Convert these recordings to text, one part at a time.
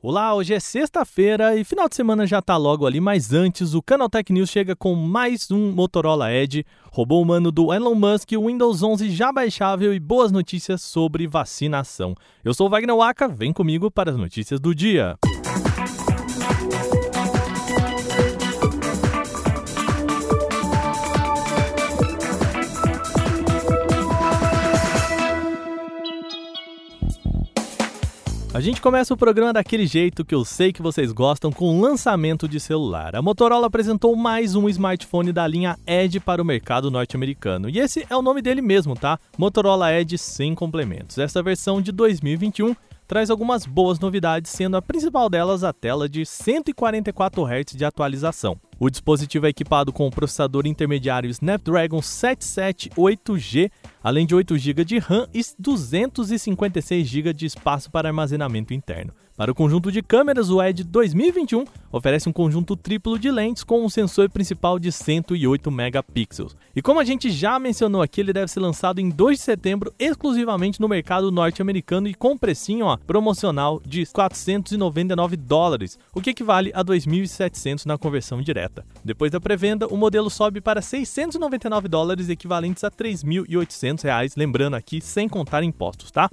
Olá, hoje é sexta-feira e final de semana já tá logo ali, mas antes o Canaltech News chega com mais um Motorola Edge, robô humano do Elon Musk, o Windows 11 já baixável e boas notícias sobre vacinação. Eu sou o Wagner Waka, vem comigo para as notícias do dia. A gente começa o programa daquele jeito que eu sei que vocês gostam, com o lançamento de celular. A Motorola apresentou mais um smartphone da linha Edge para o mercado norte-americano. E esse é o nome dele mesmo, tá? Motorola Edge sem complementos. Essa versão de 2021 traz algumas boas novidades, sendo a principal delas a tela de 144 Hz de atualização. O dispositivo é equipado com o processador intermediário Snapdragon 778G, além de 8 GB de RAM e 256 GB de espaço para armazenamento interno. Para o conjunto de câmeras, o Edge 2021 oferece um conjunto triplo de lentes com um sensor principal de 108 megapixels. E como a gente já mencionou aqui, ele deve ser lançado em 2 de setembro exclusivamente no mercado norte-americano e com precinho ó, promocional de 499 dólares, o que equivale a 2.700 na conversão direta. Depois da pré-venda, o modelo sobe para 699 dólares, equivalentes a 3.800 reais, lembrando aqui sem contar impostos, tá?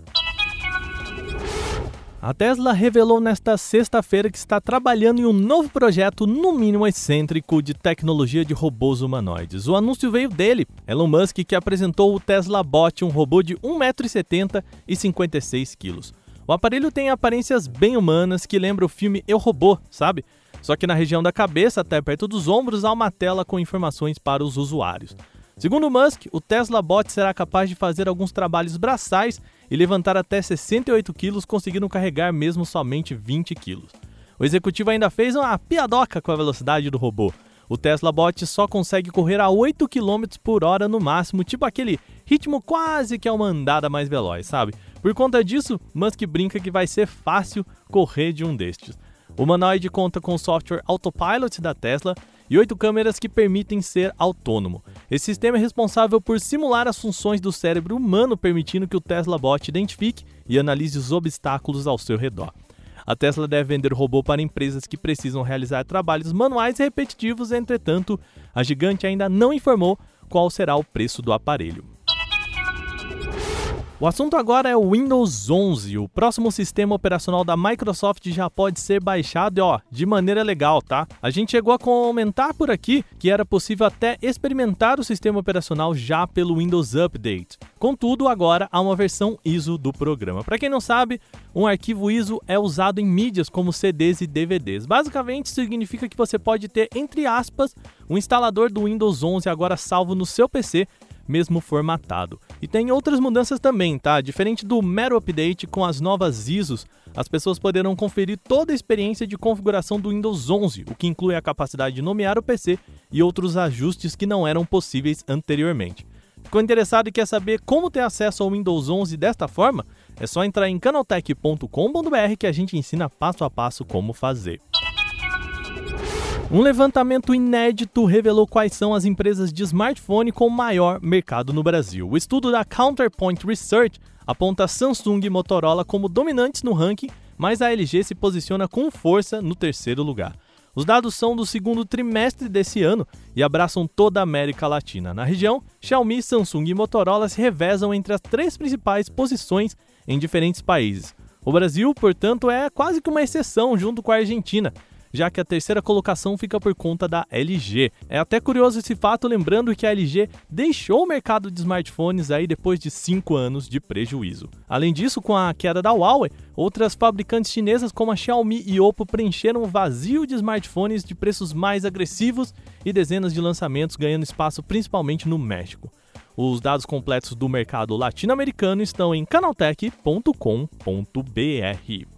A Tesla revelou nesta sexta-feira que está trabalhando em um novo projeto, no mínimo excêntrico, de tecnologia de robôs humanoides. O anúncio veio dele, Elon Musk, que apresentou o Tesla Bot, um robô de 1,70m e 56 kg. O aparelho tem aparências bem humanas que lembra o filme Eu Robô, sabe? Só que na região da cabeça, até perto dos ombros, há uma tela com informações para os usuários. Segundo Musk, o Tesla Bot será capaz de fazer alguns trabalhos braçais e levantar até 68 quilos, conseguindo carregar mesmo somente 20 quilos. O executivo ainda fez uma piadoca com a velocidade do robô. O Tesla Bot só consegue correr a 8 km por hora no máximo, tipo aquele ritmo quase que é uma andada mais veloz, sabe? Por conta disso, Musk brinca que vai ser fácil correr de um destes. O humanoide conta com o software Autopilot da Tesla e oito câmeras que permitem ser autônomo. Esse sistema é responsável por simular as funções do cérebro humano, permitindo que o Tesla Bot identifique e analise os obstáculos ao seu redor. A Tesla deve vender o robô para empresas que precisam realizar trabalhos manuais e repetitivos, entretanto, a gigante ainda não informou qual será o preço do aparelho. O assunto agora é o Windows 11. O próximo sistema operacional da Microsoft já pode ser baixado, ó, de maneira legal, tá? A gente chegou a comentar por aqui que era possível até experimentar o sistema operacional já pelo Windows Update. Contudo, agora há uma versão ISO do programa. Para quem não sabe, um arquivo ISO é usado em mídias como CDs e DVDs. Basicamente, significa que você pode ter, entre aspas, um instalador do Windows 11 agora salvo no seu PC mesmo formatado. E tem outras mudanças também, tá? Diferente do mero update com as novas ISOs, as pessoas poderão conferir toda a experiência de configuração do Windows 11, o que inclui a capacidade de nomear o PC e outros ajustes que não eram possíveis anteriormente. Ficou interessado e quer saber como ter acesso ao Windows 11 desta forma? É só entrar em canaltech.com.br que a gente ensina passo a passo como fazer. Um levantamento inédito revelou quais são as empresas de smartphone com maior mercado no Brasil. O estudo da Counterpoint Research aponta Samsung e Motorola como dominantes no ranking, mas a LG se posiciona com força no terceiro lugar. Os dados são do segundo trimestre desse ano e abraçam toda a América Latina. Na região, Xiaomi, Samsung e Motorola se revezam entre as três principais posições em diferentes países. O Brasil, portanto, é quase que uma exceção junto com a Argentina já que a terceira colocação fica por conta da LG. É até curioso esse fato, lembrando que a LG deixou o mercado de smartphones aí depois de 5 anos de prejuízo. Além disso, com a queda da Huawei, outras fabricantes chinesas como a Xiaomi e Oppo preencheram o vazio de smartphones de preços mais agressivos e dezenas de lançamentos ganhando espaço principalmente no México. Os dados completos do mercado latino-americano estão em canaltech.com.br.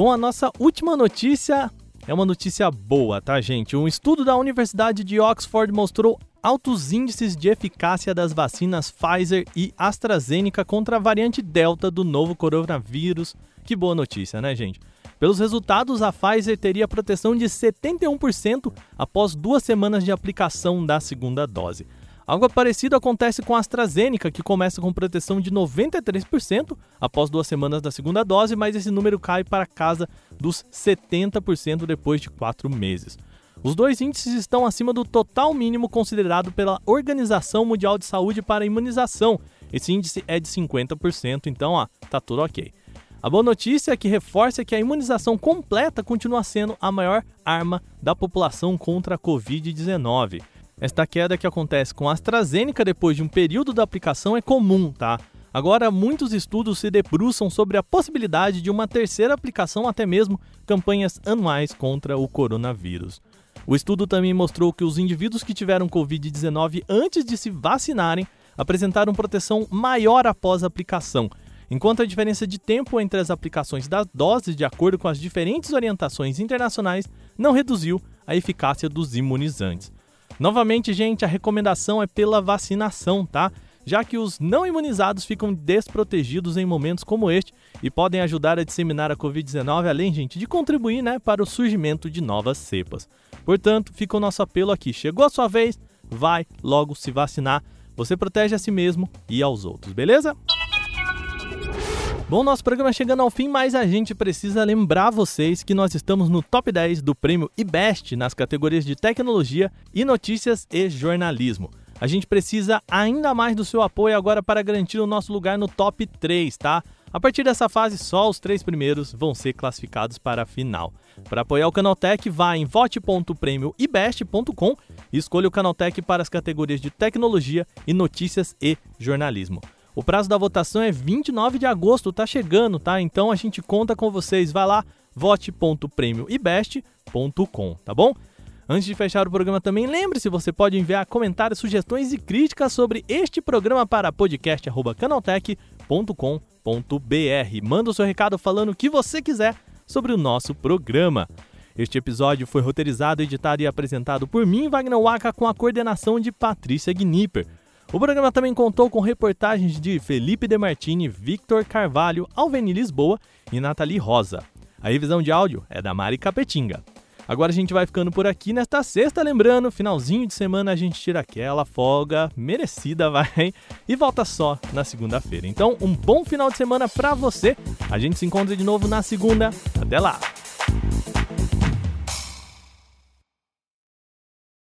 Bom, a nossa última notícia é uma notícia boa, tá, gente? Um estudo da Universidade de Oxford mostrou altos índices de eficácia das vacinas Pfizer e AstraZeneca contra a variante Delta do novo coronavírus. Que boa notícia, né, gente? Pelos resultados, a Pfizer teria proteção de 71% após duas semanas de aplicação da segunda dose. Algo parecido acontece com a AstraZeneca, que começa com proteção de 93% após duas semanas da segunda dose, mas esse número cai para casa dos 70% depois de quatro meses. Os dois índices estão acima do total mínimo considerado pela Organização Mundial de Saúde para a imunização. Esse índice é de 50%, então, ó, tá tudo ok. A boa notícia é que reforça que a imunização completa continua sendo a maior arma da população contra a Covid-19. Esta queda que acontece com a AstraZeneca depois de um período da aplicação é comum, tá? Agora, muitos estudos se debruçam sobre a possibilidade de uma terceira aplicação, até mesmo campanhas anuais contra o coronavírus. O estudo também mostrou que os indivíduos que tiveram Covid-19 antes de se vacinarem apresentaram proteção maior após a aplicação, enquanto a diferença de tempo entre as aplicações das doses, de acordo com as diferentes orientações internacionais, não reduziu a eficácia dos imunizantes. Novamente, gente, a recomendação é pela vacinação, tá? Já que os não imunizados ficam desprotegidos em momentos como este e podem ajudar a disseminar a Covid-19, além, gente, de contribuir né, para o surgimento de novas cepas. Portanto, fica o nosso apelo aqui. Chegou a sua vez, vai logo se vacinar. Você protege a si mesmo e aos outros, beleza? Bom, nosso programa chegando ao fim, mas a gente precisa lembrar vocês que nós estamos no top 10 do prêmio IBEST nas categorias de tecnologia e notícias e jornalismo. A gente precisa ainda mais do seu apoio agora para garantir o nosso lugar no top 3, tá? A partir dessa fase, só os três primeiros vão ser classificados para a final. Para apoiar o Canaltech, vá em vote.prêmioibest.com e escolha o Canaltech para as categorias de tecnologia e notícias e jornalismo. O prazo da votação é 29 de agosto, tá chegando, tá? Então a gente conta com vocês. Vai lá, vote.prêmioibest.com, tá bom? Antes de fechar o programa também, lembre-se, você pode enviar comentários, sugestões e críticas sobre este programa para podcast@canaltech.com.br. Manda o seu recado falando o que você quiser sobre o nosso programa. Este episódio foi roteirizado, editado e apresentado por mim, Wagner Waka, com a coordenação de Patrícia Gnipper. O programa também contou com reportagens de Felipe Demartini, Victor Carvalho, Alveni Lisboa e Nathalie Rosa. A revisão de áudio é da Mari Capetinga. Agora a gente vai ficando por aqui nesta sexta, lembrando, finalzinho de semana a gente tira aquela folga merecida, vai, e volta só na segunda-feira. Então, um bom final de semana para você. A gente se encontra de novo na segunda. Até lá.